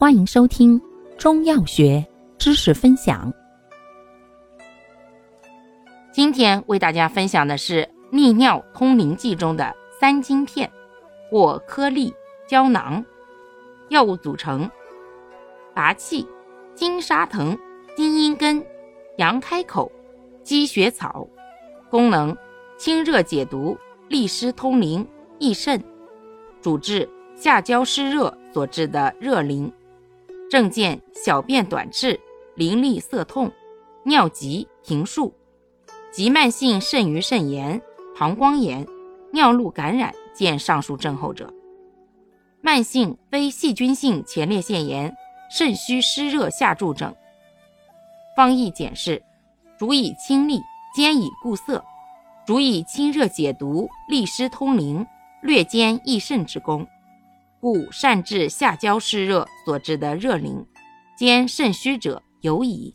欢迎收听中药学知识分享。今天为大家分享的是利尿通淋剂中的三金片或颗粒胶囊。药物组成：拔气、金沙藤、金阴根、羊开口、积雪草。功能：清热解毒、利湿通淋、益肾。主治下焦湿热所致的热淋。症见小便短赤、淋漓涩痛、尿急频数，急慢性肾盂肾炎、膀胱炎、尿路感染见上述症候者；慢性非细菌性前列腺炎、肾虚湿热下注症。方义简释：主以清利，兼以固涩，主以清热解毒、利湿通淋，略兼益肾之功。故善治下焦湿热所致的热淋，兼肾虚者尤宜。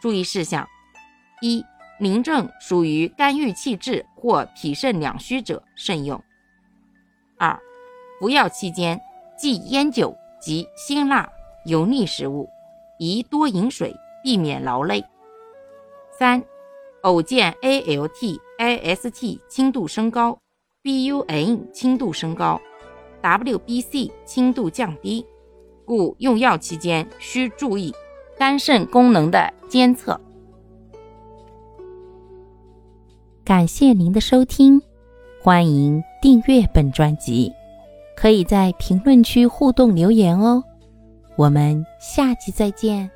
注意事项：一、淋症属于肝郁气滞或脾肾两虚者慎用。二、服药期间忌烟酒及辛辣、油腻食物，宜多饮水，避免劳累。三、偶见 ALT、AST 轻度升高，BUN 轻度升高。WBC 轻度降低，故用药期间需注意肝肾功能的监测。感谢您的收听，欢迎订阅本专辑，可以在评论区互动留言哦。我们下期再见。